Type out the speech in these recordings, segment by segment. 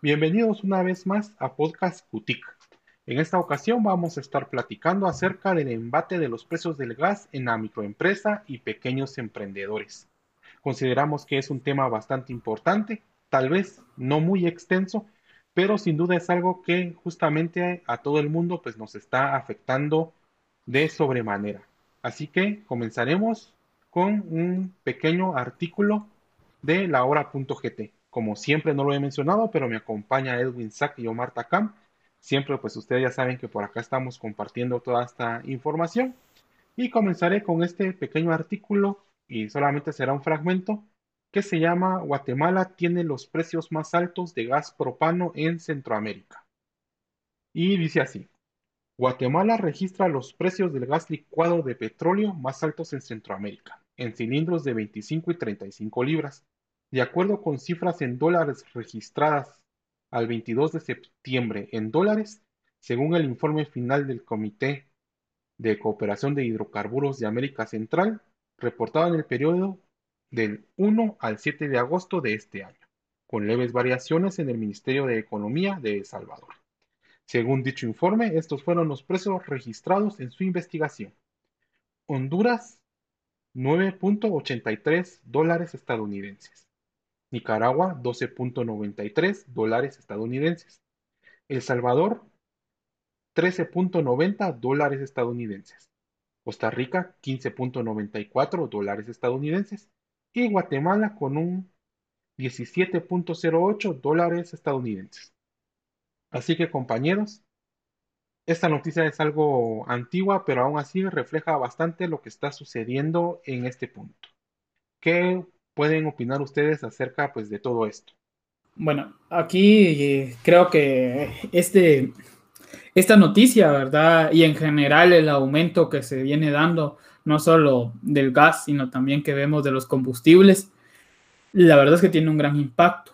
Bienvenidos una vez más a Podcast Cutic. En esta ocasión vamos a estar platicando acerca del embate de los precios del gas en la microempresa y pequeños emprendedores. Consideramos que es un tema bastante importante, tal vez no muy extenso, pero sin duda es algo que justamente a todo el mundo pues nos está afectando de sobremanera. Así que comenzaremos con un pequeño artículo de la hora.gt. Como siempre no lo he mencionado, pero me acompaña Edwin Sack y Omar Takam. Siempre pues ustedes ya saben que por acá estamos compartiendo toda esta información. Y comenzaré con este pequeño artículo y solamente será un fragmento que se llama Guatemala tiene los precios más altos de gas propano en Centroamérica. Y dice así, Guatemala registra los precios del gas licuado de petróleo más altos en Centroamérica, en cilindros de 25 y 35 libras, de acuerdo con cifras en dólares registradas al 22 de septiembre en dólares, según el informe final del Comité de Cooperación de Hidrocarburos de América Central, reportado en el periodo del 1 al 7 de agosto de este año, con leves variaciones en el Ministerio de Economía de El Salvador. Según dicho informe, estos fueron los precios registrados en su investigación. Honduras, 9.83 dólares estadounidenses. Nicaragua, 12.93 dólares estadounidenses. El Salvador, 13.90 dólares estadounidenses. Costa Rica, 15.94 dólares estadounidenses. Y Guatemala con un 17.08 dólares estadounidenses. Así que compañeros, esta noticia es algo antigua, pero aún así refleja bastante lo que está sucediendo en este punto. ¿Qué pueden opinar ustedes acerca pues, de todo esto? Bueno, aquí eh, creo que este, esta noticia, ¿verdad? Y en general el aumento que se viene dando, no solo del gas, sino también que vemos de los combustibles, la verdad es que tiene un gran impacto,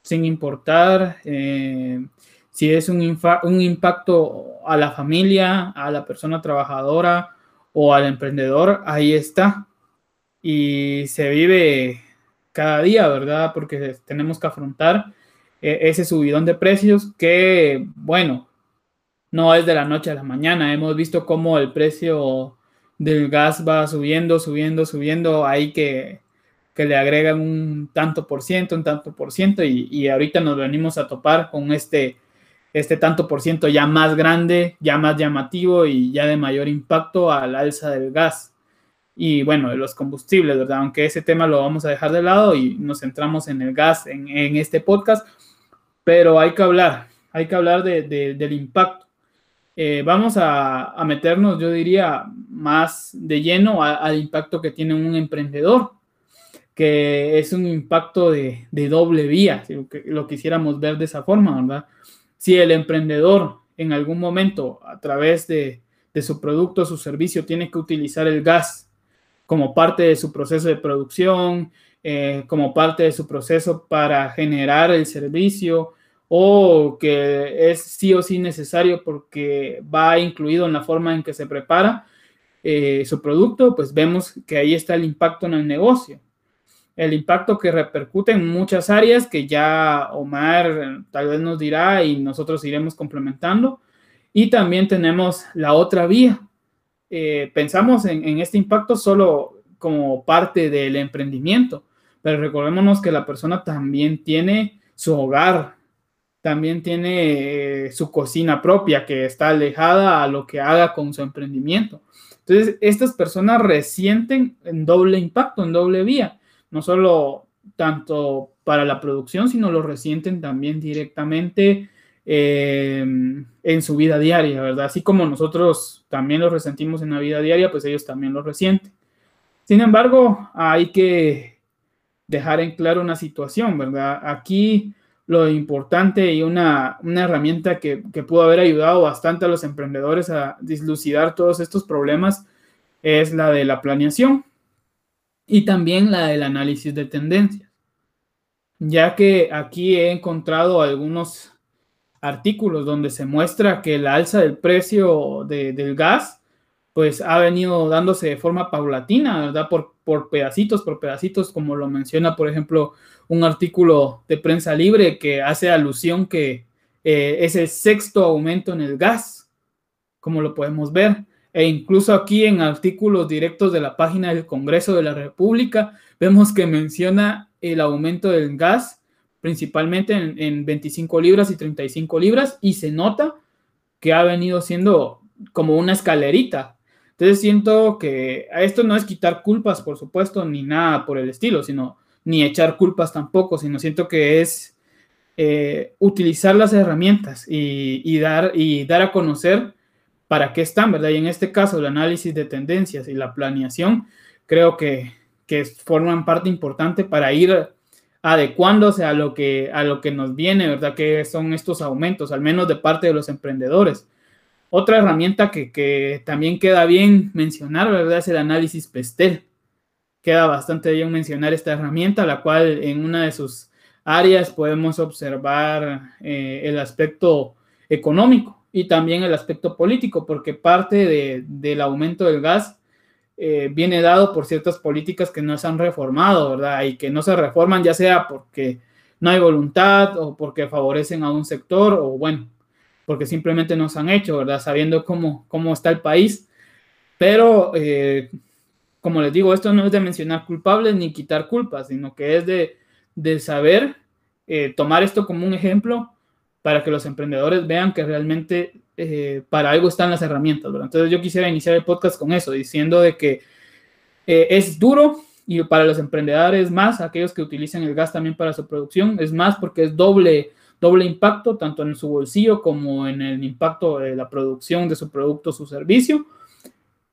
sin importar eh, si es un, un impacto a la familia, a la persona trabajadora o al emprendedor, ahí está. Y se vive cada día, ¿verdad? Porque tenemos que afrontar eh, ese subidón de precios que, bueno, no es de la noche a la mañana. Hemos visto cómo el precio del gas va subiendo, subiendo, subiendo. Hay que, que le agregan un tanto por ciento, un tanto por ciento, y, y ahorita nos venimos a topar con este este tanto por ciento ya más grande, ya más llamativo y ya de mayor impacto al alza del gas. Y bueno, de los combustibles, ¿verdad? Aunque ese tema lo vamos a dejar de lado y nos centramos en el gas en, este podcast, pero hay que hablar, hay que hablar del impacto. Eh, vamos a, meternos, yo diría, más de lleno al impacto que tiene un emprendedor, que es un impacto de, doble vía, si lo, lo quisiéramos ver de esa forma, ¿verdad? Si el emprendedor en algún momento a través de, su producto o su servicio tiene que utilizar el gas como parte de su proceso de producción, eh, como parte de su proceso para generar el servicio o que es sí o sí necesario porque va incluido en la forma en que se prepara eh, su producto, pues vemos que ahí está el impacto en el negocio el impacto que repercute en muchas áreas que ya Omar tal vez nos dirá y nosotros iremos complementando. Y también tenemos la otra vía. Eh, pensamos en, este impacto solo como parte del emprendimiento, pero recordémonos que la persona también tiene su hogar, también tiene eh, su cocina propia que está alejada a lo que haga con su emprendimiento. Entonces, estas personas resienten en doble impacto, en doble vía no solo tanto para la producción, sino lo resienten también directamente eh, en su vida diaria, ¿verdad? Así como nosotros también lo resentimos en la vida diaria, pues ellos también lo resienten. Sin embargo, hay que dejar en claro una situación, ¿verdad? Aquí lo importante y una, herramienta que, que, pudo haber ayudado bastante a los emprendedores a dislucidar todos estos problemas es la de la planeación y también la del análisis de tendencias, ya que aquí he encontrado algunos artículos donde se muestra que el alza del precio del gas pues ha venido dándose de forma paulatina, ¿verdad? Por, por pedacitos, por pedacitos, como lo menciona, por ejemplo, un artículo de prensa libre que hace alusión que eh, es el sexto aumento en el gas, como lo podemos ver. E incluso aquí en artículos directos de la página del Congreso de la República, vemos que menciona el aumento del gas, principalmente en, en 25 libras y 35 libras, y se nota que ha venido siendo como una escalerita, entonces siento que a esto no es quitar culpas, por supuesto, ni nada por el estilo, sino ni echar culpas tampoco, sino siento que es eh, utilizar las herramientas y, dar, y dar a conocer para qué están, ¿verdad? Y en este caso, el análisis de tendencias y la planeación, creo que, que forman parte importante para ir adecuándose a lo que a lo que nos viene, ¿verdad? Que son estos aumentos, al menos de parte de los emprendedores. Otra herramienta que, también queda bien mencionar, ¿verdad? Es el análisis PESTEL. Queda bastante bien mencionar esta herramienta, la cual en una de sus áreas podemos observar eh, el aspecto económico y también el aspecto político, porque parte del aumento del gas eh, viene dado por ciertas políticas que no se han reformado, ¿verdad? Y que no se reforman ya sea porque no hay voluntad o porque favorecen a un sector o bueno, porque simplemente nos han hecho, ¿verdad? Sabiendo cómo, cómo está el país. Pero, eh, como les digo, esto no es de mencionar culpables ni quitar culpas, sino que es de, de saber eh, tomar esto como un ejemplo para que los emprendedores vean que realmente eh, para algo están las herramientas, ¿verdad? Entonces yo quisiera iniciar el podcast con eso, diciendo de que es duro y para los emprendedores más, aquellos que utilizan el gas también para su producción, es más porque es doble doble impacto, tanto en su bolsillo como en el impacto de la producción de su producto su servicio.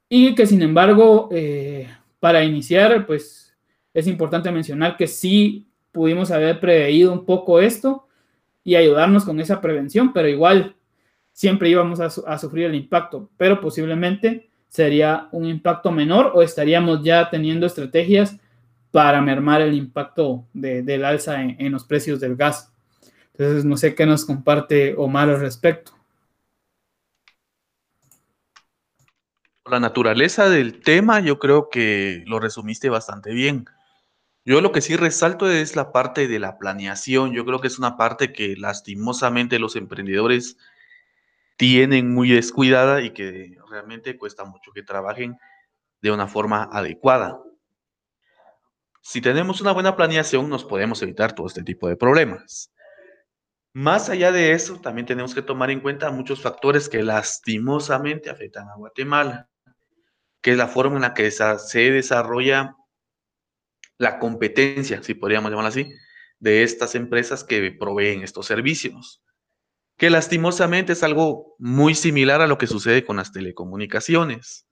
Y que sin embargo, eh, para iniciar, pues es importante mencionar que sí pudimos haber preveído un poco esto y ayudarnos con esa prevención, pero igual siempre íbamos a, sufrir el impacto, pero posiblemente sería un impacto menor o estaríamos ya teniendo estrategias para mermar el impacto del alza en los precios del gas. Entonces, no sé qué nos comparte Omar al respecto. La naturaleza del tema, yo creo que lo resumiste bastante bien. Yo lo que sí resalto es la parte de la planeación. Yo creo que es una parte que lastimosamente los emprendedores tienen muy descuidada y que realmente cuesta mucho que trabajen de una forma adecuada. Si tenemos una buena planeación, nos podemos evitar todo este tipo de problemas. Más allá de eso, también tenemos que tomar en cuenta muchos factores que lastimosamente afectan a Guatemala, que es la forma en la que se desarrolla la competencia, si podríamos llamarlo así, de estas empresas que proveen estos servicios, que lastimosamente es algo muy similar a lo que sucede con las telecomunicaciones.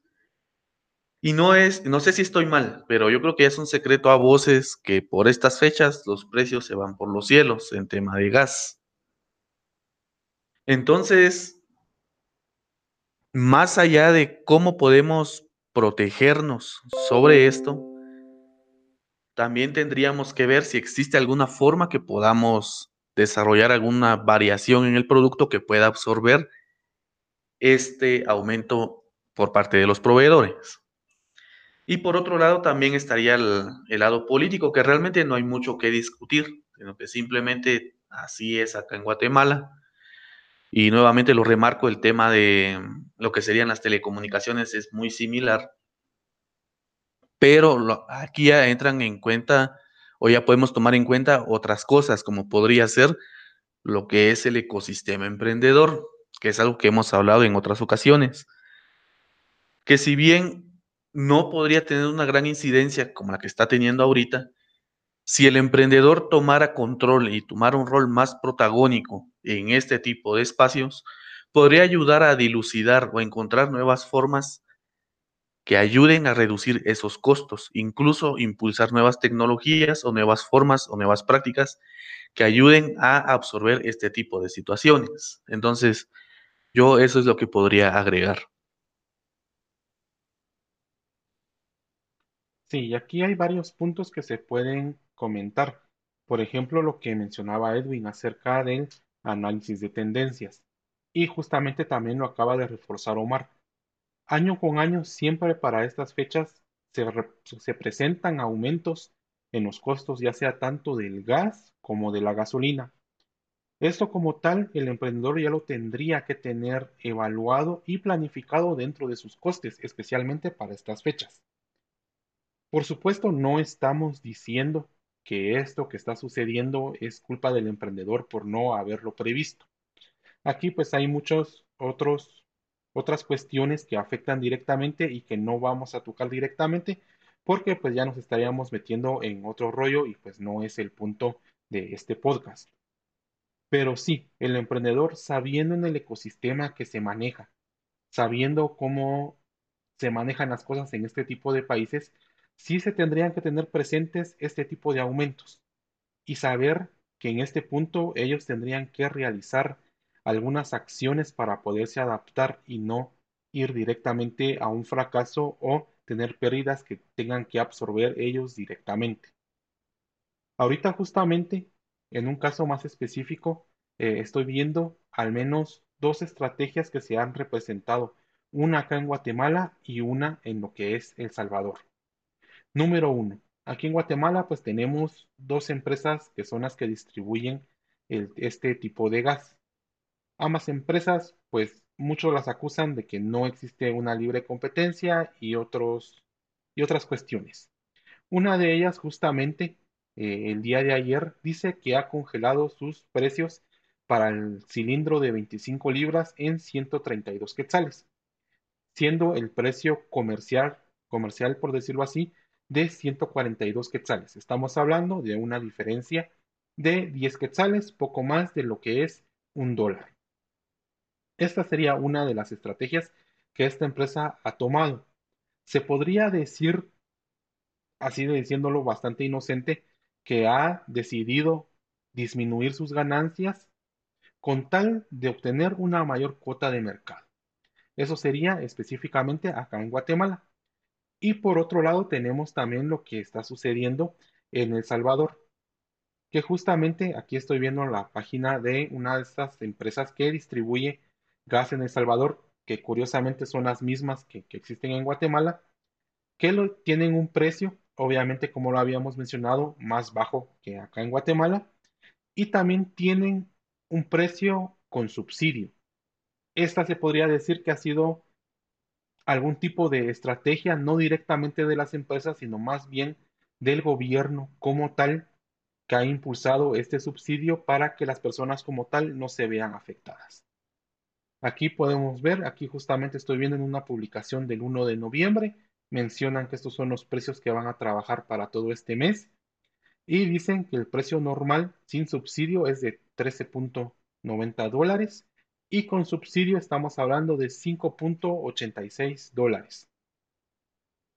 Y no es, no sé si estoy mal, pero yo creo que es un secreto a voces que por estas fechas los precios se van por los cielos en tema de gas. Entonces, más allá de cómo podemos protegernos sobre esto, también tendríamos que ver si existe alguna forma que podamos desarrollar alguna variación en el producto que pueda absorber este aumento por parte de los proveedores. Y por otro lado también estaría el, lado político, que realmente no hay mucho que discutir, sino que simplemente así es acá en Guatemala. Y nuevamente lo remarco, el tema de lo que serían las telecomunicaciones es muy similar, pero aquí ya entran en cuenta o ya podemos tomar en cuenta otras cosas, como podría ser lo que es el ecosistema emprendedor, que es algo que hemos hablado en otras ocasiones, que si bien no podría tener una gran incidencia como la que está teniendo ahorita, si el emprendedor tomara control y tomara un rol más protagónico en este tipo de espacios, podría ayudar a dilucidar o encontrar nuevas formas que ayuden a reducir esos costos, incluso impulsar nuevas tecnologías o nuevas formas o nuevas prácticas que ayuden a absorber este tipo de situaciones. Entonces, yo eso es lo que podría agregar. Sí, aquí hay varios puntos que se pueden comentar. Por ejemplo, lo que mencionaba Edwin acerca del análisis de tendencias. Y justamente también lo acaba de reforzar Omar. Año con año, siempre para estas fechas se, se presentan aumentos en los costos, ya sea tanto del gas como de la gasolina. Esto como tal, el emprendedor ya lo tendría que tener evaluado y planificado dentro de sus costes, especialmente para estas fechas. Por supuesto, no estamos diciendo que esto que está sucediendo es culpa del emprendedor por no haberlo previsto. Aquí pues hay muchos otros otras cuestiones que afectan directamente y que no vamos a tocar directamente porque pues ya nos estaríamos metiendo en otro rollo y pues no es el punto de este podcast. Pero sí, el emprendedor sabiendo en el ecosistema que se maneja, sabiendo cómo se manejan las cosas en este tipo de países, sí se tendrían que tener presentes este tipo de aumentos y saber que en este punto ellos tendrían que realizar algunas acciones para poderse adaptar y no ir directamente a un fracaso o tener pérdidas que tengan que absorber ellos directamente. Ahorita justamente, en un caso más específico, eh, estoy viendo al menos dos estrategias que se han representado, una acá en Guatemala y una en lo que es El Salvador. Número uno, aquí en Guatemala pues tenemos dos empresas que son las que distribuyen este tipo de gas. Ambas empresas pues muchos las acusan de que no existe una libre competencia y, otros, y otras cuestiones. Una de ellas justamente eh, el día de ayer dice que ha congelado sus precios para el cilindro de 25 libras en 132 quetzales, siendo el precio comercial, comercial por decirlo así, de 142 quetzales. Estamos hablando de una diferencia de 10 quetzales, poco más de lo que es un dólar. Esta sería una de las estrategias que esta empresa ha tomado. Se podría decir, así diciéndolo bastante inocente, que ha decidido disminuir sus ganancias con tal de obtener una mayor cuota de mercado. Eso sería específicamente acá en Guatemala. Y por otro lado tenemos también lo que está sucediendo en El Salvador, que justamente aquí estoy viendo la página de una de estas empresas que distribuye gas en El Salvador, que curiosamente son las mismas que, existen en Guatemala, que tienen un precio, obviamente como lo habíamos mencionado, más bajo que acá en Guatemala, y también tienen un precio con subsidio. Esta se podría decir que ha sido algún tipo de estrategia, no directamente de las empresas, sino más bien del gobierno como tal, que ha impulsado este subsidio para que las personas como tal no se vean afectadas. Aquí podemos ver, aquí justamente estoy viendo en una publicación del 1 de noviembre, mencionan que estos son los precios que van a trabajar para todo este mes y dicen que el precio normal sin subsidio es de 13.90 dólares y con subsidio estamos hablando de 5.86 dólares.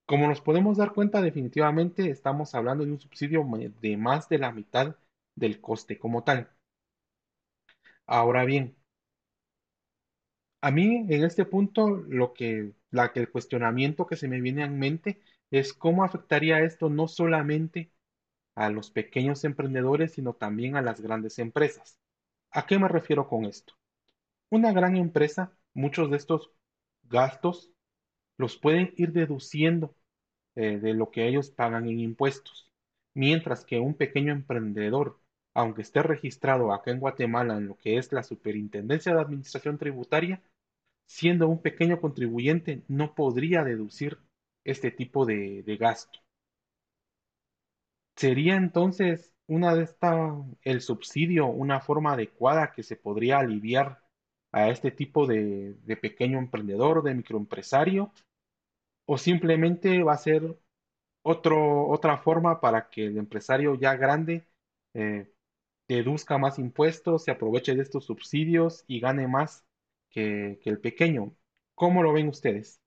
Como nos podemos dar cuenta, definitivamente estamos hablando de un subsidio de más de la mitad del coste como tal. Ahora bien, a mí en este punto lo que, la, el cuestionamiento que se me viene en mente es cómo afectaría esto no solamente a los pequeños emprendedores, sino también a las grandes empresas. ¿A qué me refiero con esto? Una gran empresa, muchos de estos gastos los pueden ir deduciendo eh, de lo que ellos pagan en impuestos, mientras que un pequeño emprendedor, aunque esté registrado acá en Guatemala en lo que es la Superintendencia de Administración Tributaria, siendo un pequeño contribuyente, no podría deducir este tipo de gasto. ¿Sería entonces una de esta, el subsidio una forma adecuada que se podría aliviar a este tipo de, pequeño emprendedor, de microempresario? ¿O simplemente va a ser otro, otra forma para que el empresario ya grande eh, deduzca más impuestos, se aproveche de estos subsidios y gane más que el pequeño? ¿Cómo lo ven ustedes?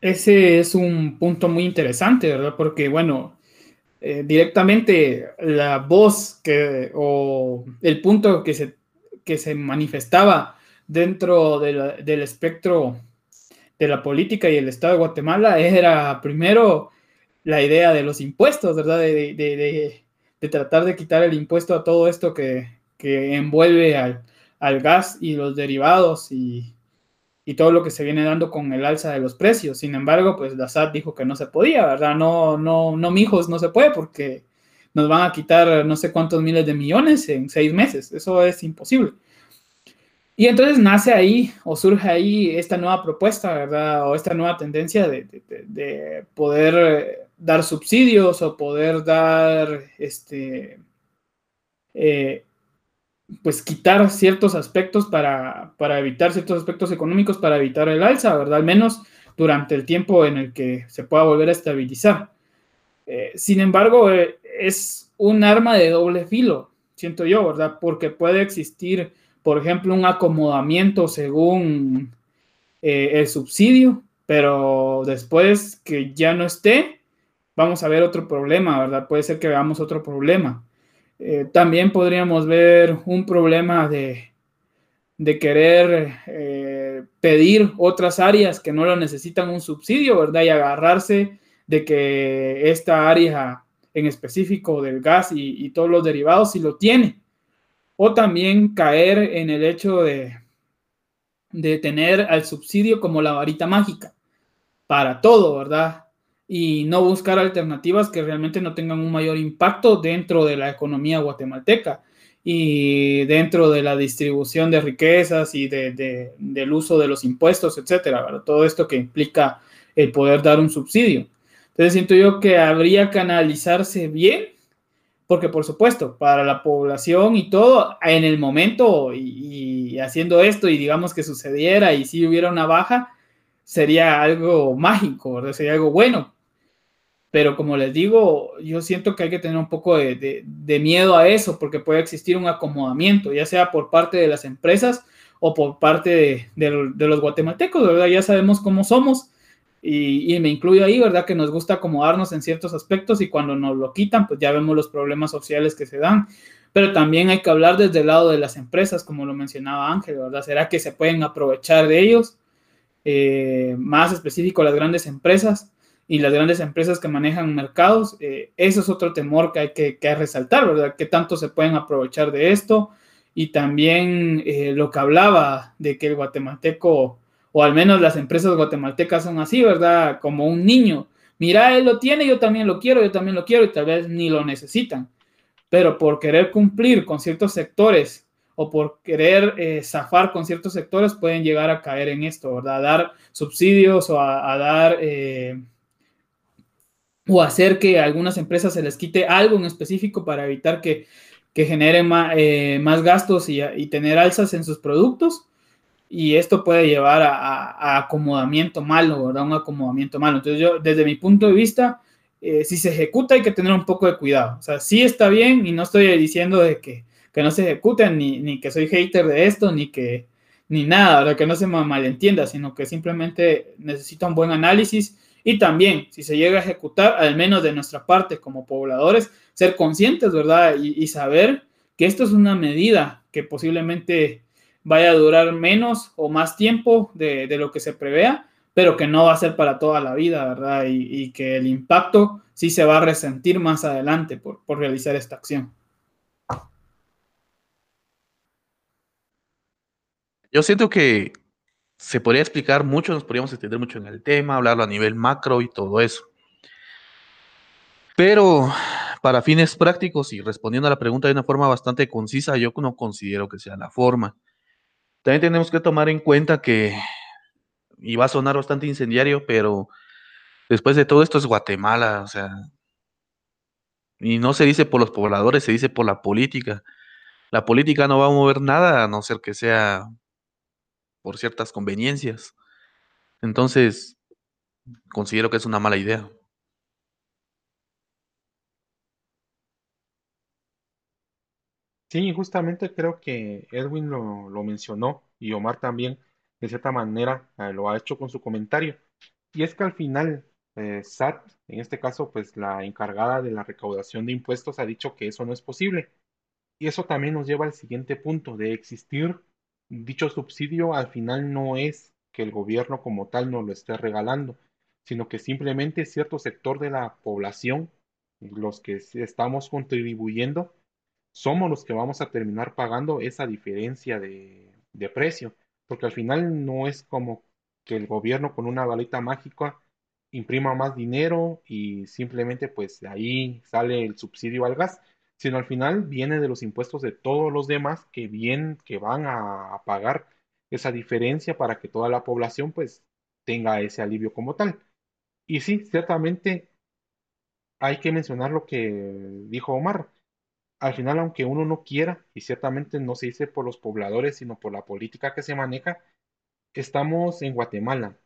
Ese es un punto muy interesante, ¿verdad? Porque, bueno, eh, directamente la voz que, o el punto que se, que se manifestaba dentro del espectro de la política y el Estado de Guatemala era primero la idea de los impuestos, ¿verdad? De, de, de, tratar de quitar el impuesto a todo esto que, que envuelve al, al gas y los derivados y, y todo lo que se viene dando con el alza de los precios. Sin embargo, pues la SAT dijo que no se podía, ¿verdad? No, no, no, mijos, no se puede porque nos van a quitar no sé cuántos miles de millones en seis meses. Eso es imposible. Y entonces nace ahí o surge ahí esta nueva propuesta, ¿verdad? O esta nueva tendencia de, poder eh, dar subsidios o poder dar, este, eh, pues quitar ciertos aspectos para, evitar ciertos aspectos económicos, para evitar el alza, ¿verdad? Al menos durante el tiempo en el que se pueda volver a estabilizar. Eh, sin embargo, es un arma de doble filo, siento yo, ¿verdad? Porque puede existir por ejemplo, un acomodamiento según eh, el subsidio, pero después que ya no esté, vamos a ver otro problema, ¿verdad? Puede ser que veamos otro problema. Eh, también podríamos ver un problema de, de querer eh, pedir otras áreas que no lo necesitan un subsidio, ¿verdad? Y agarrarse de que esta área en específico del gas y, y todos los derivados sí lo tiene o también caer en el hecho de, de tener al subsidio como la varita mágica para todo, ¿verdad? Y no buscar alternativas que realmente no tengan un mayor impacto dentro de la economía guatemalteca y dentro de la distribución de riquezas y de, del uso de los impuestos, etcétera, ¿verdad? Todo esto que implica el poder dar un subsidio. Entonces siento yo que habría que analizarse bien porque por supuesto, para la población y todo, en el momento y, haciendo esto y digamos que sucediera y si hubiera una baja, sería algo mágico, ¿verdad? sería algo bueno. Pero como les digo, yo siento que hay que tener un poco de, miedo a eso, porque puede existir un acomodamiento, ya sea por parte de las empresas o por parte de, los guatemaltecos, ¿verdad? Ya sabemos cómo somos y, me incluyo ahí, ¿verdad? Que nos gusta acomodarnos en ciertos aspectos y cuando nos lo quitan, pues ya vemos los problemas sociales que se dan. Pero también hay que hablar desde el lado de las empresas, como lo mencionaba Ángel, ¿verdad? ¿Será que se pueden aprovechar de ellos? Eh, más específico, las grandes empresas y las grandes empresas que manejan mercados. Eh, eso es otro temor que hay que, que, resaltar, ¿verdad? ¿Qué tanto se pueden aprovechar de esto? Y también eh, lo que hablaba de que el guatemalteco o al menos las empresas guatemaltecas son así, ¿verdad? Como un niño. Mira, él lo tiene, yo también lo quiero, yo también lo quiero y tal vez ni lo necesitan. Pero por querer cumplir con ciertos sectores o por querer eh, zafar con ciertos sectores pueden llegar a caer en esto, ¿verdad? A dar subsidios o a, dar... Eh, o hacer que a algunas empresas se les quite algo en específico para evitar que, que generen eh, más, gastos y, y, tener alzas en sus productos y esto puede llevar a, acomodamiento malo, ¿verdad? Un acomodamiento malo. Entonces yo, desde mi punto de vista, eh, si se ejecuta hay que tener un poco de cuidado. O sea, sí está bien y no estoy diciendo de que, que no se ejecuten, ni, ni, que soy hater de esto, ni que ni nada, ¿verdad? que no se malentienda, sino que simplemente necesita un buen análisis y también, si se llega a ejecutar, al menos de nuestra parte como pobladores, ser conscientes, ¿verdad? Y, y saber que esto es una medida que posiblemente vaya a durar menos o más tiempo de, lo que se prevea, pero que no va a ser para toda la vida, ¿verdad? Y, que el impacto sí se va a resentir más adelante por, realizar esta acción. Yo siento que se podría explicar mucho, nos podríamos extender mucho en el tema, hablarlo a nivel macro y todo eso. Pero para fines prácticos y respondiendo a la pregunta de una forma bastante concisa, yo no considero que sea la forma. También tenemos que tomar en cuenta que, y va a sonar bastante incendiario, pero después de todo esto es Guatemala, o sea, y no se dice por los pobladores, se dice por la política. La política no va a mover nada a no ser que sea por ciertas conveniencias. Entonces, considero que es una mala idea. Sí, justamente creo que Edwin lo, mencionó y Omar también, de cierta manera, eh, lo ha hecho con su comentario. Y es que al final, eh, SAT, en este caso, pues la encargada de la recaudación de impuestos, ha dicho que eso no es posible. Y eso también nos lleva al siguiente punto, de existir dicho subsidio, al final no es que el gobierno como tal nos lo esté regalando, sino que simplemente cierto sector de la población, los que estamos contribuyendo, somos los que vamos a terminar pagando esa diferencia de, de precio, porque al final no es como que el gobierno con una balita mágica imprima más dinero y simplemente pues de ahí sale el subsidio al gas, sino al final viene de los impuestos de todos los demás que bien que van a, pagar esa diferencia para que toda la población pues tenga ese alivio como tal. Y sí, ciertamente hay que mencionar lo que dijo Omar. Al final, aunque uno no quiera, y ciertamente no se dice por los pobladores, sino por la política que se maneja, estamos en Guatemala.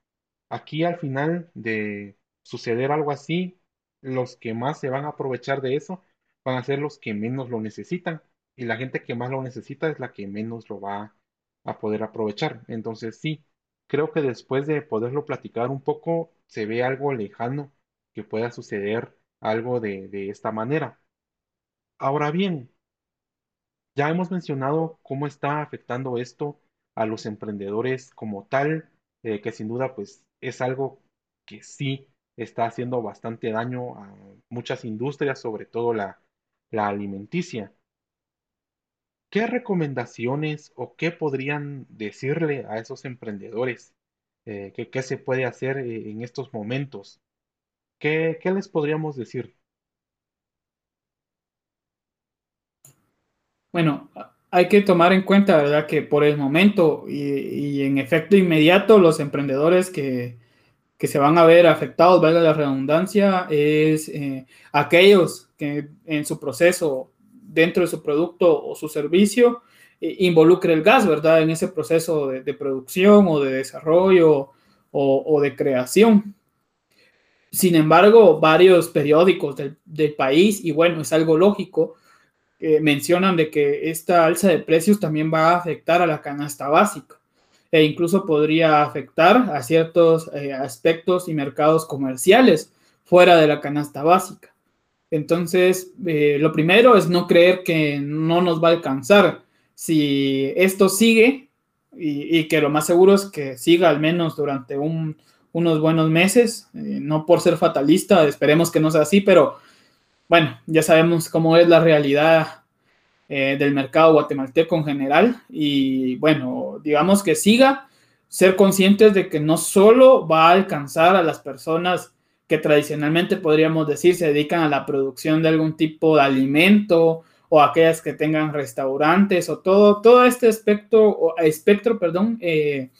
Aquí al final de suceder algo así, los que más se van a aprovechar de eso van a ser los que menos lo necesitan. Y la gente que más lo necesita es la que menos lo va a poder aprovechar. Entonces sí, creo que después de poderlo platicar un poco, se ve algo lejano que pueda suceder algo de, de esta manera. Ahora bien, ya hemos mencionado cómo está afectando esto a los emprendedores como tal, eh, que sin duda pues es algo que sí está haciendo bastante daño a muchas industrias, sobre todo la, alimenticia. ¿Qué recomendaciones o qué podrían decirle a esos emprendedores? Eh, ¿qué, se puede hacer eh, en estos momentos? ¿Qué, ¿Qué les podríamos decir? Bueno, hay que tomar en cuenta, ¿verdad?, que por el momento y, en efecto inmediato, los emprendedores que, se van a ver afectados, valga la redundancia, es eh, aquellos que en su proceso, dentro de su producto o su servicio, eh, involucre el gas, ¿verdad?, en ese proceso de, producción o de desarrollo o, de creación. Sin embargo, varios periódicos del, país, y bueno, es algo lógico, mencionan de que esta alza de precios también va a afectar a la canasta básica e incluso podría afectar a ciertos eh, aspectos y mercados comerciales fuera de la canasta básica. Entonces, eh, lo primero es no creer que no nos va a alcanzar. Si esto sigue, y, que lo más seguro es que siga al menos durante unos buenos meses, eh, no por ser fatalista, esperemos que no sea así, pero bueno, ya sabemos cómo es la realidad eh, del mercado guatemalteco en general y bueno, digamos que siga ser conscientes de que no solo va a alcanzar a las personas que tradicionalmente podríamos decir se dedican a la producción de algún tipo de alimento o aquellas que tengan restaurantes o todo, todo este espectro, espectro perdón, eh,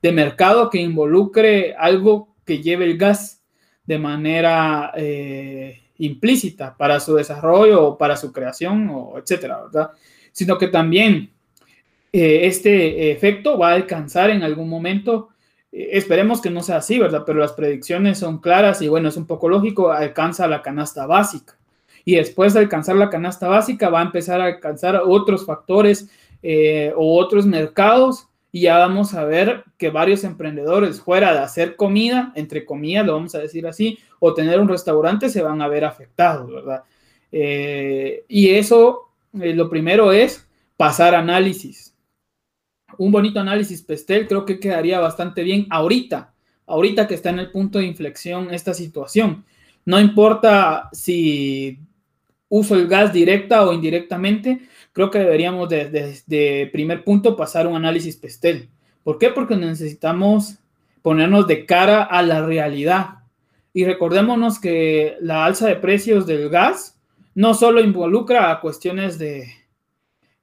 de mercado que involucre algo que lleve el gas de manera eh, implícita para su desarrollo o para su creación, o etcétera, ¿verdad? Sino que también eh, este efecto va a alcanzar en algún momento, esperemos que no sea así, ¿verdad? Pero las predicciones son claras y bueno, es un poco lógico, alcanza la canasta básica. Y después de alcanzar la canasta básica va a empezar a alcanzar otros factores eh, o otros mercados y ya vamos a ver que varios emprendedores fuera de hacer comida, entre comillas, lo vamos a decir así, o tener un restaurante, se van a ver afectados, ¿verdad? Eh, y eso, eh, lo primero es pasar análisis. Un bonito análisis Pestel creo que quedaría bastante bien ahorita, ahorita que está en el punto de inflexión esta situación. No importa si uso el gas directa o indirectamente, creo que deberíamos de, primer punto pasar un análisis PESTEL. ¿Por qué? Porque necesitamos ponernos de cara a la realidad. Y recordémonos que la alza de precios del gas no solo involucra a cuestiones de,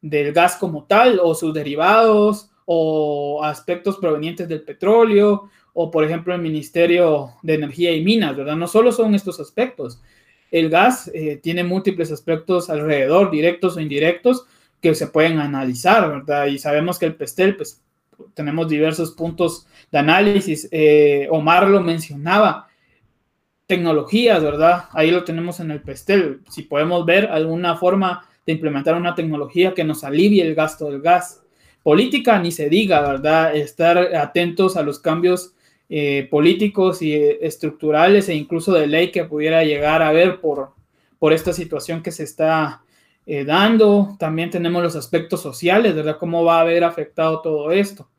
del gas como tal o sus derivados o aspectos provenientes del petróleo o por ejemplo el Ministerio de Energía y Minas, ¿verdad? No solo son estos aspectos, el gas eh, tiene múltiples aspectos alrededor, directos o indirectos, que se pueden analizar, ¿verdad? Y sabemos que el PESTEL, pues tenemos diversos puntos de análisis. Eh, Omar lo mencionaba, tecnologías, ¿verdad? Ahí lo tenemos en el PESTEL. Si podemos ver alguna forma de implementar una tecnología que nos alivie el gasto del gas. Política, ni se diga, ¿verdad? Estar atentos a los cambios eh, políticos y eh, estructurales e incluso de ley que pudiera llegar a haber por, por esta situación que se está eh, dando. También tenemos los aspectos sociales, ¿verdad? ¿Cómo va a haber afectado todo esto?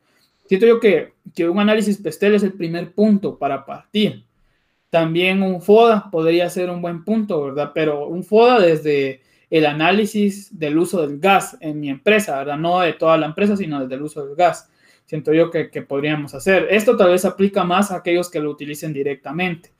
Siento yo que, que un análisis PESTEL es el primer punto para partir. También un FODA podría ser un buen punto, ¿verdad? Pero un FODA desde el análisis del uso del gas en mi empresa, ¿verdad? No de toda la empresa, sino desde el uso del gas. Siento yo que, podríamos hacer. Esto tal vez aplica más a aquellos que lo utilicen directamente.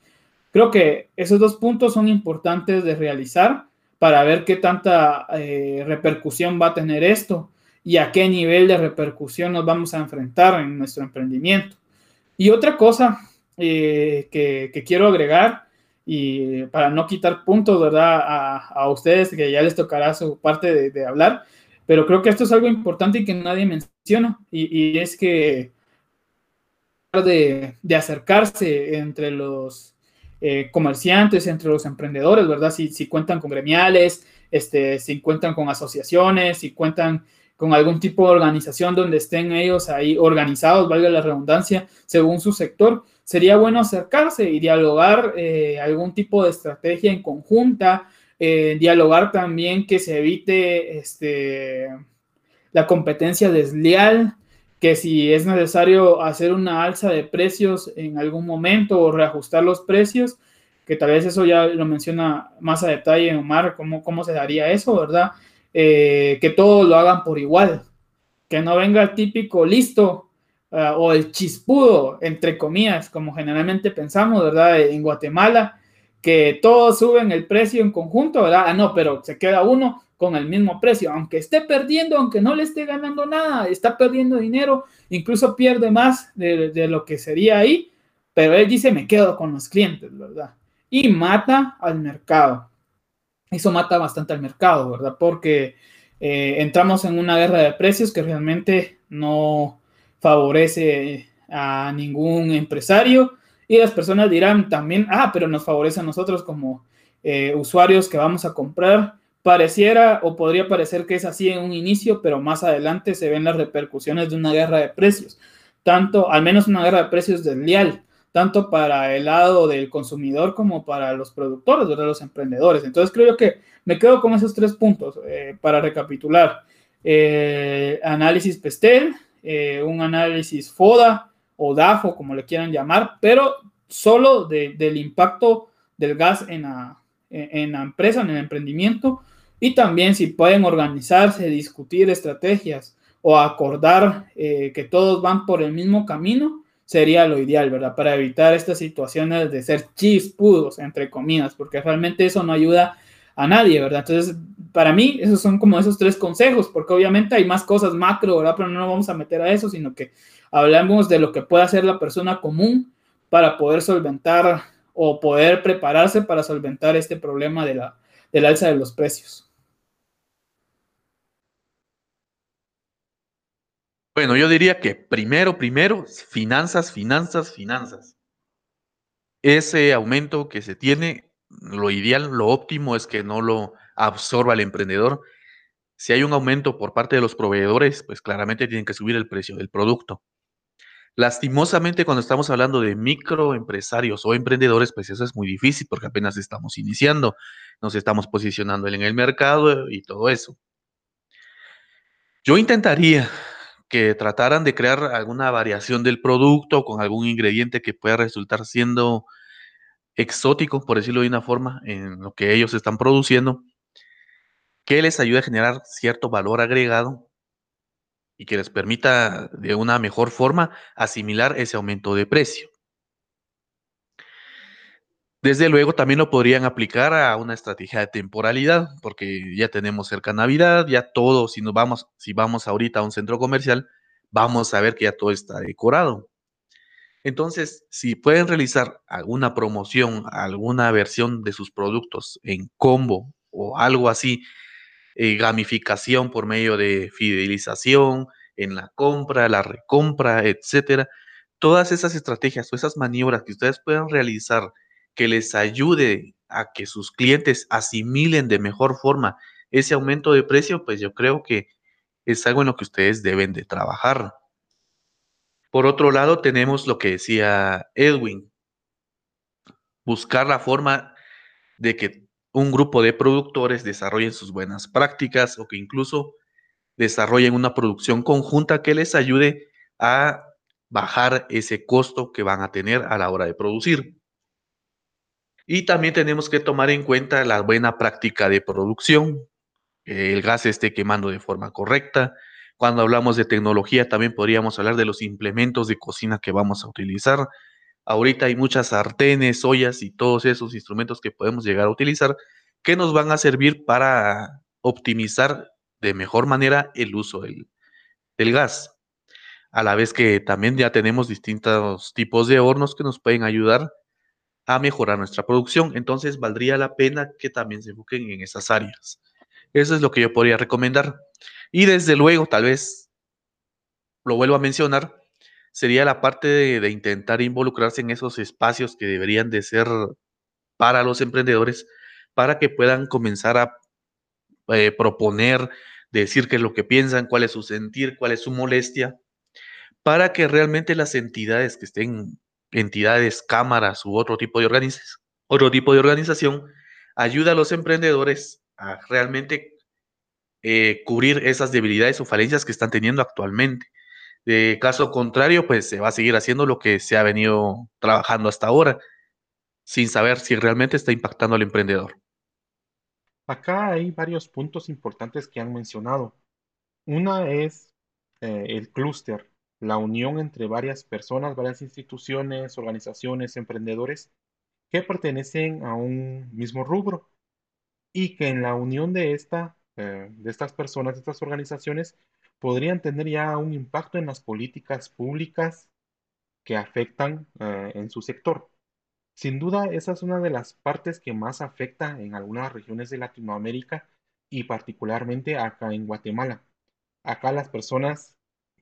Creo que esos dos puntos son importantes de realizar para ver qué tanta eh, repercusión va a tener esto y a qué nivel de repercusión nos vamos a enfrentar en nuestro emprendimiento. Y otra cosa eh, que, quiero agregar, y para no quitar puntos, ¿verdad? A, ustedes, que ya les tocará su parte de, hablar, pero creo que esto es algo importante y que nadie menciona, y, es que de, de acercarse entre los eh, comerciantes, entre los emprendedores, ¿verdad? Si, si cuentan con gremiales, este, si cuentan con asociaciones, si cuentan con algún tipo de organización donde estén ellos ahí organizados, valga la redundancia, según su sector, sería bueno acercarse y dialogar eh, algún tipo de estrategia en conjunta, eh, dialogar también que se evite este, la competencia desleal, que si es necesario hacer una alza de precios en algún momento o reajustar los precios, que tal vez eso ya lo menciona más a detalle Omar, cómo, cómo se daría eso, ¿verdad? Eh, que todos lo hagan por igual, que no venga el típico listo uh, o el chispudo, entre comillas, como generalmente pensamos, ¿verdad? En Guatemala, que todos suben el precio en conjunto, ¿verdad? Ah, no, pero se queda uno con el mismo precio, aunque esté perdiendo, aunque no le esté ganando nada, está perdiendo dinero, incluso pierde más de, de lo que sería ahí, pero él dice, me quedo con los clientes, ¿verdad? Y mata al mercado eso mata bastante al mercado, ¿verdad? Porque eh, entramos en una guerra de precios que realmente no favorece a ningún empresario y las personas dirán también, ah, pero nos favorece a nosotros como eh, usuarios que vamos a comprar. Pareciera o podría parecer que es así en un inicio, pero más adelante se ven las repercusiones de una guerra de precios, tanto, al menos una guerra de precios desleal, tanto para el lado del consumidor como para los productores, de los emprendedores. Entonces creo que me quedo con esos tres puntos eh, para recapitular. Eh, análisis Pestel, eh, un análisis FODA o DAFO, como le quieran llamar, pero solo del impacto del gas en la, en la empresa, en el emprendimiento, y también si pueden organizarse, discutir estrategias o acordar que todos van por el mismo camino, sería lo ideal, ¿verdad? Para evitar estas situaciones de ser chispudos, entre comillas, porque realmente eso no ayuda a nadie, ¿verdad? Entonces, para mí, esos son como esos tres consejos, porque obviamente hay más cosas macro, ¿verdad? Pero no nos vamos a meter a eso, sino que hablamos de lo que puede hacer la persona común para poder solventar o poder prepararse para solventar este problema de la, del alza de los precios. Bueno, yo diría que primero, primero, finanzas, finanzas, finanzas. Ese aumento que se tiene, lo ideal, lo óptimo es que no lo absorba el emprendedor. Si hay un aumento por parte de los proveedores, pues claramente tienen que subir el precio del producto. Lastimosamente, cuando estamos hablando de microempresarios o emprendedores, pues eso es muy difícil porque apenas estamos iniciando, nos estamos posicionando en el mercado y todo eso. Yo intentaría que trataran de crear alguna variación del producto con algún ingrediente que pueda resultar siendo exótico, por decirlo de una forma, en lo que ellos están produciendo, que les ayude a generar cierto valor agregado y que les permita de una mejor forma asimilar ese aumento de precio. Desde luego también lo podrían aplicar a una estrategia de temporalidad, porque ya tenemos cerca Navidad, ya todo, si nos vamos, si vamos ahorita a un centro comercial, vamos a ver que ya todo está decorado. Entonces, si pueden realizar alguna promoción, alguna versión de sus productos en combo o algo así, eh, gamificación por medio de fidelización en la compra, la recompra, etcétera, todas esas estrategias o esas maniobras que ustedes puedan realizar que les ayude a que sus clientes asimilen de mejor forma ese aumento de precio, pues yo creo que es algo en lo que ustedes deben de trabajar. Por otro lado, tenemos lo que decía Edwin, buscar la forma de que un grupo de productores desarrollen sus buenas prácticas o que incluso desarrollen una producción conjunta que les ayude a bajar ese costo que van a tener a la hora de producir. Y también tenemos que tomar en cuenta la buena práctica de producción, el gas esté quemando de forma correcta. Cuando hablamos de tecnología, también podríamos hablar de los implementos de cocina que vamos a utilizar. Ahorita hay muchas sartenes, ollas y todos esos instrumentos que podemos llegar a utilizar que nos van a servir para optimizar de mejor manera el uso del, gas. A la vez que también ya tenemos distintos tipos de hornos que nos pueden ayudar a mejorar nuestra producción. Entonces, valdría la pena que también se enfoquen en esas áreas. Eso es lo que yo podría recomendar. Y desde luego, tal vez lo vuelvo a mencionar, sería la parte de, intentar involucrarse en esos espacios que deberían de ser para los emprendedores, para que puedan comenzar a eh, proponer, decir qué es lo que piensan, cuál es su sentir, cuál es su molestia, para que realmente las entidades que estén entidades, cámaras u otro tipo de, otro tipo de organización, ayuda a los emprendedores a realmente eh, cubrir esas debilidades o falencias que están teniendo actualmente. De caso contrario, pues se va a seguir haciendo lo que se ha venido trabajando hasta ahora, sin saber si realmente está impactando al emprendedor. Acá hay varios puntos importantes que han mencionado. Una es eh, el clúster, la unión entre varias personas, varias instituciones, organizaciones, emprendedores que pertenecen a un mismo rubro y que en la unión de, esta, eh, de estas personas, de estas organizaciones, podrían tener ya un impacto en las políticas públicas que afectan eh, en su sector. Sin duda, esa es una de las partes que más afecta en algunas regiones de Latinoamérica y particularmente acá en Guatemala. Acá las personas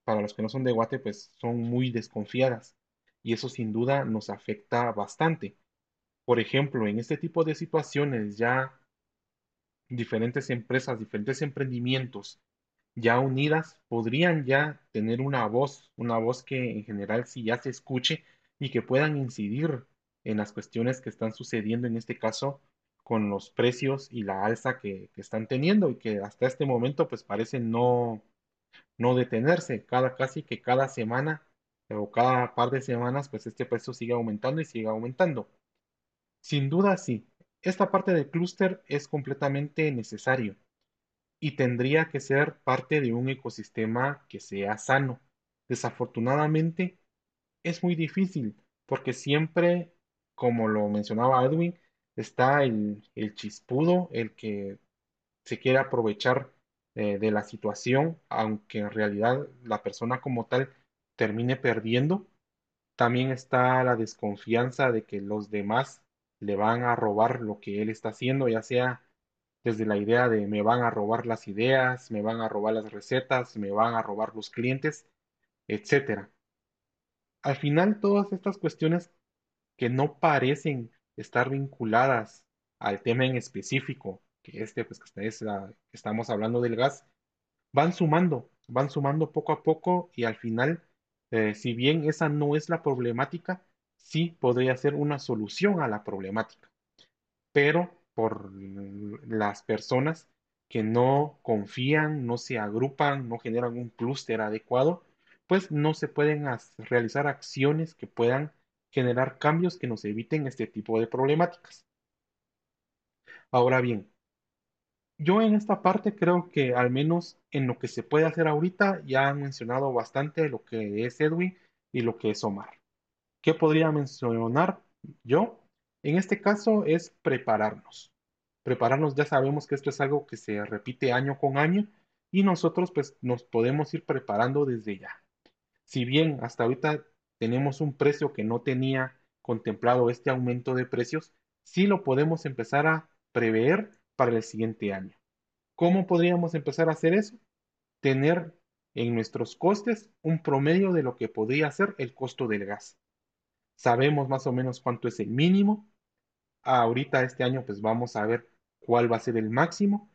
para los que no son de Guate, pues son muy desconfiadas y eso sin duda nos afecta bastante. Por ejemplo, en este tipo de situaciones ya diferentes empresas, diferentes emprendimientos ya unidas podrían ya tener una voz, una voz que en general sí ya se escuche y que puedan incidir en las cuestiones que están sucediendo en este caso con los precios y la alza que, que están teniendo y que hasta este momento pues parece no, no detenerse. Cada, casi que cada semana o cada par de semanas, pues este precio sigue aumentando y sigue aumentando. Sin duda, sí. Esta parte del clúster es completamente necesario y tendría que ser parte de un ecosistema que sea sano. Desafortunadamente, es muy difícil porque siempre, como lo mencionaba Edwin, está el, el chispudo, el que se quiere aprovechar eh, de la situación, aunque en realidad la persona como tal termine perdiendo. También está la desconfianza de que los demás le van a robar lo que él está haciendo, ya sea desde la idea de me van a robar las ideas, me van a robar las recetas, me van a robar los clientes, etcétera. Al final, todas estas cuestiones que no parecen estar vinculadas al tema en específico, que este, pues que estamos hablando del gas, van sumando, van sumando poco a poco y al final, eh, si bien esa no es la problemática, sí podría ser una solución a la problemática. Pero por las personas que no confían, no se agrupan, no generan un clúster adecuado, pues no se pueden realizar acciones que puedan generar cambios que nos eviten este tipo de problemáticas. Ahora bien, yo en esta parte creo que al menos en lo que se puede hacer ahorita ya han mencionado bastante lo que es Edwin y lo que es Omar. ¿Qué podría mencionar yo? En este caso es prepararnos. Prepararnos, ya sabemos que esto es algo que se repite año con año y nosotros pues nos podemos ir preparando desde ya. Si bien hasta ahorita tenemos un precio que no tenía contemplado este aumento de precios, sí lo podemos empezar a prever para el siguiente año. ¿Cómo podríamos empezar a hacer eso? Tener en nuestros costes un promedio de lo que podría ser el costo del gas. Sabemos más o menos cuánto es el mínimo. Ahorita este año pues vamos a ver cuál va a ser el máximo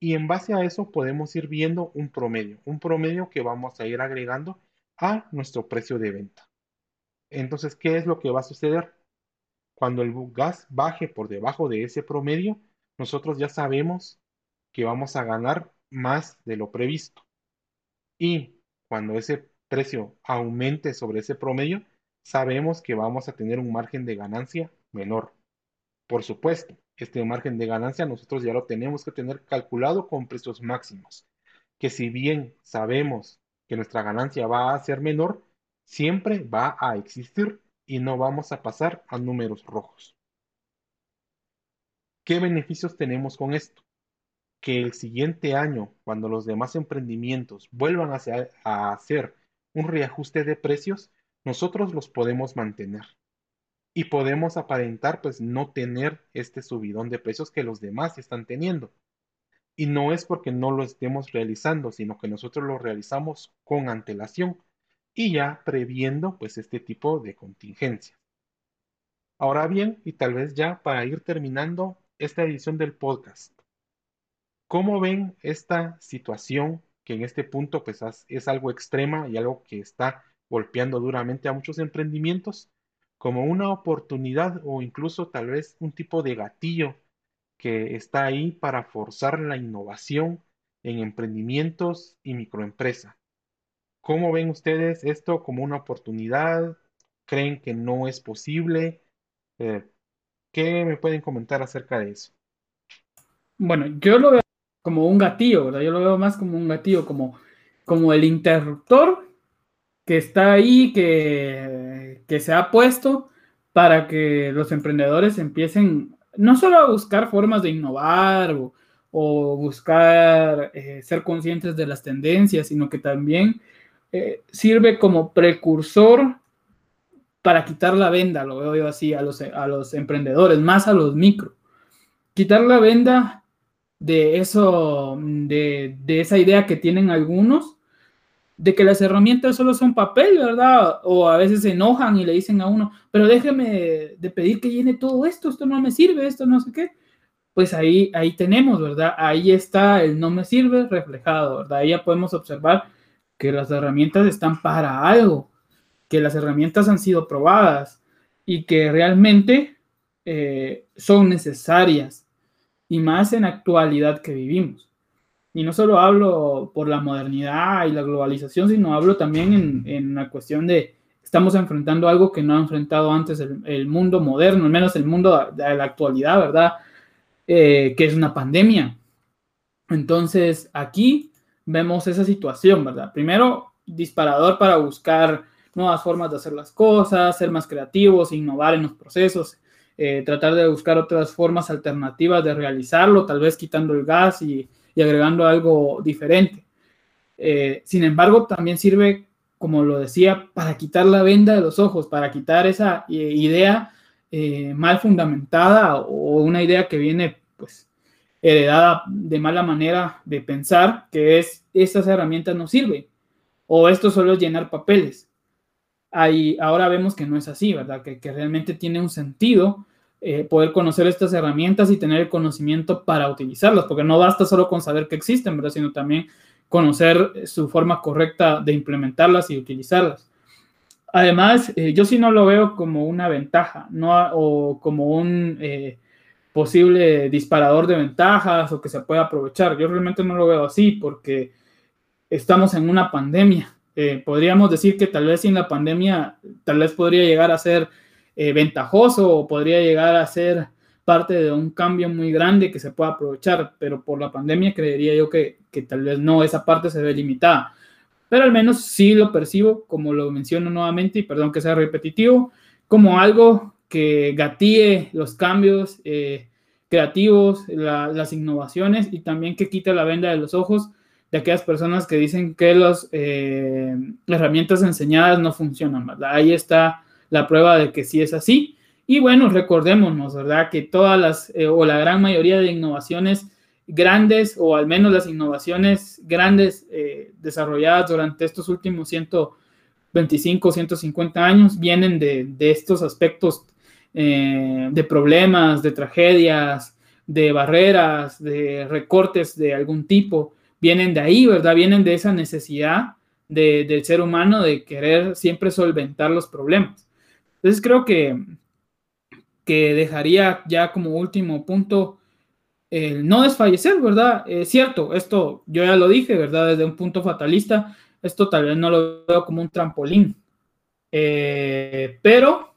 y en base a eso podemos ir viendo un promedio, un promedio que vamos a ir agregando a nuestro precio de venta. Entonces, ¿qué es lo que va a suceder? Cuando el gas baje por debajo de ese promedio, nosotros ya sabemos que vamos a ganar más de lo previsto. Y cuando ese precio aumente sobre ese promedio, sabemos que vamos a tener un margen de ganancia menor. Por supuesto, Este margen de ganancia nosotros ya lo tenemos que tener calculado con precios máximos, que si bien sabemos que nuestra ganancia va a ser menor, siempre va a existir y no vamos a pasar a números rojos. ¿Qué beneficios tenemos con esto? Que el siguiente año, cuando los demás emprendimientos vuelvan a hacer un reajuste de precios, nosotros los podemos mantener y podemos aparentar pues no tener este subidón de precios que los demás están teniendo. Y no es porque no lo estemos realizando, sino que nosotros lo realizamos con antelación y ya previendo pues este tipo de contingencias. Ahora bien, y tal vez ya para ir terminando esta edición del podcast, ¿cómo ven esta situación que en este punto pues es algo extrema y algo que está golpeando duramente a muchos emprendimientos? Como una oportunidad o incluso tal vez un tipo de gatillo que está ahí para forzar la innovación en emprendimientos y microempresa. ¿Cómo ven ustedes esto como una oportunidad? ¿Creen que no es posible? Eh, ¿Qué me pueden comentar acerca de eso? Bueno, yo lo veo como un gatillo, ¿verdad? Yo lo veo más como un gatillo, como, como el interruptor que está ahí, que, que se ha puesto para que los emprendedores empiecen no solo a buscar formas de innovar o, buscar eh, ser conscientes de las tendencias, sino que también eh, sirve como precursor para quitar la venda, lo veo yo así, a los, a los emprendedores, más a los micro. Quitar la venda de eso, de, de esa idea que tienen algunos de que las herramientas solo son papel, ¿verdad? O a veces se enojan y le dicen a uno, pero déjeme de pedir que llene todo esto, esto no me sirve, esto no sé qué. Pues ahí, ahí tenemos, ¿verdad? Ahí está el no me sirve reflejado, ¿verdad? Ahí ya podemos observar que las herramientas están para algo, que las herramientas han sido probadas y que realmente eh, son necesarias y más en la actualidad que vivimos. Y no solo hablo por la modernidad y la globalización, sino hablo también en, en la cuestión de estamos enfrentando algo que no ha enfrentado antes el, mundo moderno, al menos el mundo de la actualidad, ¿verdad? Eh, que es una pandemia. Entonces, aquí vemos esa situación, ¿verdad? Primero, disparador para buscar nuevas formas de hacer las cosas, ser más creativos, innovar en los procesos, eh, tratar de buscar otras formas alternativas de realizarlo, tal vez quitando el gas y, y agregando algo diferente. Eh, sin embargo, también sirve, como lo decía, para quitar la venda de los ojos, para quitar esa eh, idea eh, mal fundamentada o una idea que viene pues heredada de mala manera de pensar, que es estas herramientas no sirven o esto solo es llenar papeles. Ahí, ahora vemos que no es así, ¿verdad? Que, que realmente tiene un sentido eh, poder conocer estas herramientas y tener el conocimiento para utilizarlas, porque no basta solo con saber que existen, ¿verdad? sino también conocer su forma correcta de implementarlas y utilizarlas. Además, eh, yo sí no lo veo como una ventaja, no o como un eh, posible disparador de ventajas o que se pueda aprovechar. Yo realmente no lo veo así porque estamos en una pandemia. podríamos decir que tal vez sin la pandemia, tal vez podría llegar a ser eh, ventajoso o podría llegar a ser parte de un cambio muy grande que se pueda aprovechar, pero por la pandemia creería yo que, que tal vez no, esa parte se ve limitada. Pero al menos sí lo percibo, como lo menciono nuevamente, y perdón que sea repetitivo, como algo que gatille los cambios eh, creativos, las innovaciones y también que quite la venda de los ojos de aquellas personas que dicen que las eh, herramientas enseñadas no funcionan, ¿verdad? Ahí está la prueba de que sí es así. Y bueno, recordémonos, ¿verdad? Que todas las eh, o la gran mayoría de innovaciones grandes o al menos las innovaciones grandes eh, desarrolladas durante estos últimos 125, 150 años vienen de, estos aspectos eh, de problemas, de tragedias, de barreras, de recortes de algún tipo. Vienen de ahí, ¿verdad? Vienen de esa necesidad del ser humano de querer siempre solventar los problemas. Entonces creo que, que dejaría ya como último punto el no desfallecer, ¿verdad? Es cierto, esto yo ya lo dije, ¿verdad? Desde un punto fatalista, esto tal vez no lo veo como un trampolín, eh, pero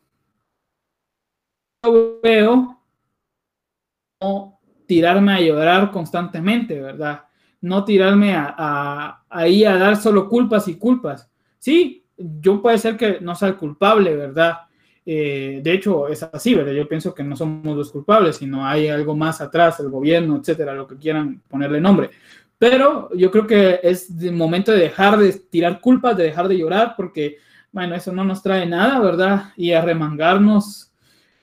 lo veo tirarme a llorar constantemente, ¿verdad? No tirarme a, ahí a dar solo culpas y culpas. Sí, yo puede ser que no sea el culpable, ¿verdad? Eh, de hecho, es así, ¿verdad? Yo pienso que no somos los culpables, sino hay algo más atrás, el gobierno, etcétera, lo que quieran ponerle nombre. Pero yo creo que es el momento de dejar de tirar culpas, de dejar de llorar, porque, bueno, eso no nos trae nada, ¿verdad? Y a remangarnos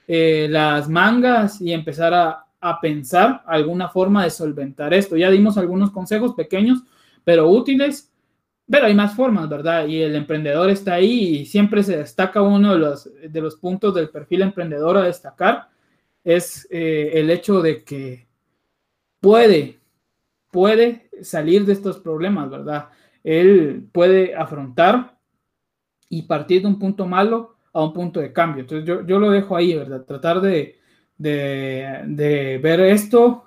eh, las mangas y empezar a, pensar alguna forma de solventar esto. Ya dimos algunos consejos pequeños, pero útiles, pero hay más formas, ¿verdad? Y el emprendedor está ahí y siempre se destaca uno de los, de los puntos del perfil emprendedor a destacar, es eh, el hecho de que puede puede salir de estos problemas, ¿verdad? Él puede afrontar y partir de un punto malo a un punto de cambio. Entonces yo, yo lo dejo ahí, ¿verdad? Tratar de, de, ver esto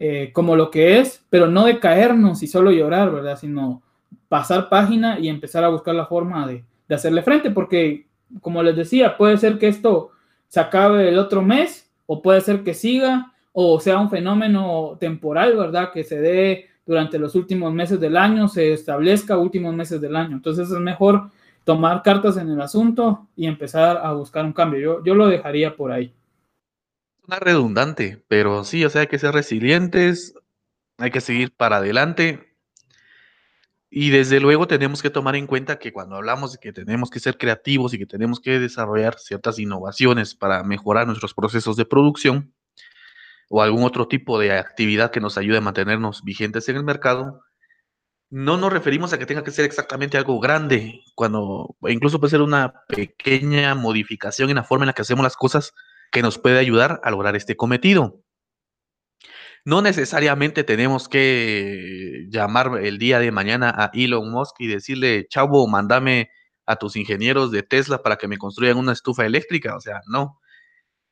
eh, como lo que es, pero no de caernos y solo llorar, ¿verdad? Sino pasar página y empezar a buscar la forma de, de hacerle frente, porque como les decía, puede ser que esto se acabe el otro mes o puede ser que siga o sea un fenómeno temporal, ¿verdad? Que se dé durante los últimos meses del año, se establezca últimos meses del año. Entonces es mejor tomar cartas en el asunto y empezar a buscar un cambio. Yo, yo lo dejaría por ahí. Una redundante, pero sí, o sea, hay que ser resilientes, hay que seguir para adelante. Y desde luego tenemos que tomar en cuenta que cuando hablamos de que tenemos que ser creativos y que tenemos que desarrollar ciertas innovaciones para mejorar nuestros procesos de producción, o algún otro tipo de actividad que nos ayude a mantenernos vigentes en el mercado, no nos referimos a que tenga que ser exactamente algo grande, cuando incluso puede ser una pequeña modificación en la forma en la que hacemos las cosas que nos puede ayudar a lograr este cometido. No necesariamente tenemos que llamar el día de mañana a Elon Musk y decirle, chavo, mándame a tus ingenieros de Tesla para que me construyan una estufa eléctrica. O sea, no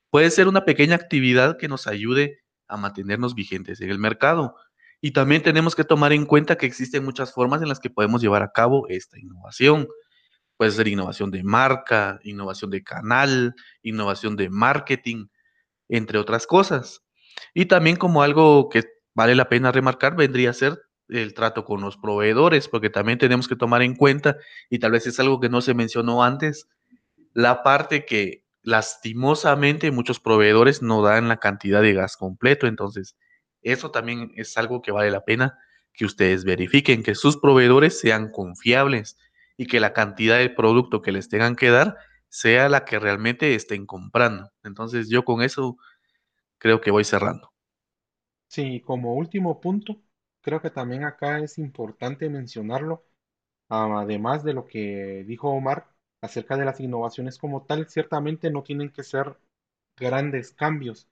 puede ser una pequeña actividad que nos ayude a mantenernos vigentes en el mercado. Y también tenemos que tomar en cuenta que existen muchas formas en las que podemos llevar a cabo esta innovación. Puede ser innovación de marca, innovación de canal, innovación de marketing, entre otras cosas. Y también como algo que vale la pena remarcar, vendría a ser el trato con los proveedores, porque también tenemos que tomar en cuenta, y tal vez es algo que no se mencionó antes, la parte que lastimosamente muchos proveedores no dan la cantidad de gas completo, entonces eso también es algo que vale la pena que ustedes verifiquen, que sus proveedores sean confiables y que la cantidad de producto que les tengan que dar sea la que realmente estén comprando. Entonces yo con eso creo que voy cerrando. Sí, como último punto, creo que también acá es importante mencionarlo, además de lo que dijo Omar, acerca de las innovaciones como tal, ciertamente no tienen que ser grandes cambios.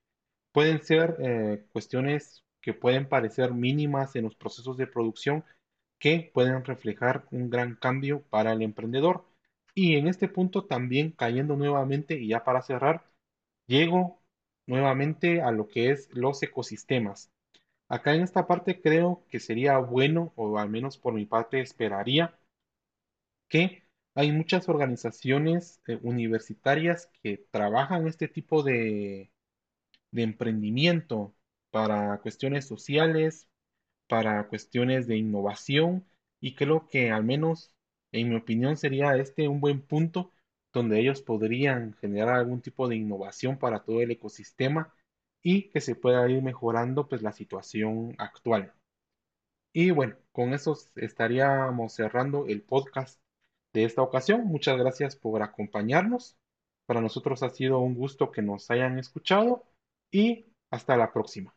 Pueden ser eh, cuestiones que pueden parecer mínimas en los procesos de producción que pueden reflejar un gran cambio para el emprendedor. Y en este punto también cayendo nuevamente, y ya para cerrar, llego nuevamente a lo que es los ecosistemas. Acá en esta parte creo que sería bueno, o al menos por mi parte esperaría, que hay muchas organizaciones eh, universitarias que trabajan este tipo de, de emprendimiento para cuestiones sociales, para cuestiones de innovación y creo que al menos en mi opinión sería este un buen punto donde ellos podrían generar algún tipo de innovación para todo el ecosistema y que se pueda ir mejorando pues la situación actual. Y bueno, con eso estaríamos cerrando el podcast de esta ocasión. Muchas gracias por acompañarnos. Para nosotros ha sido un gusto que nos hayan escuchado y hasta la próxima.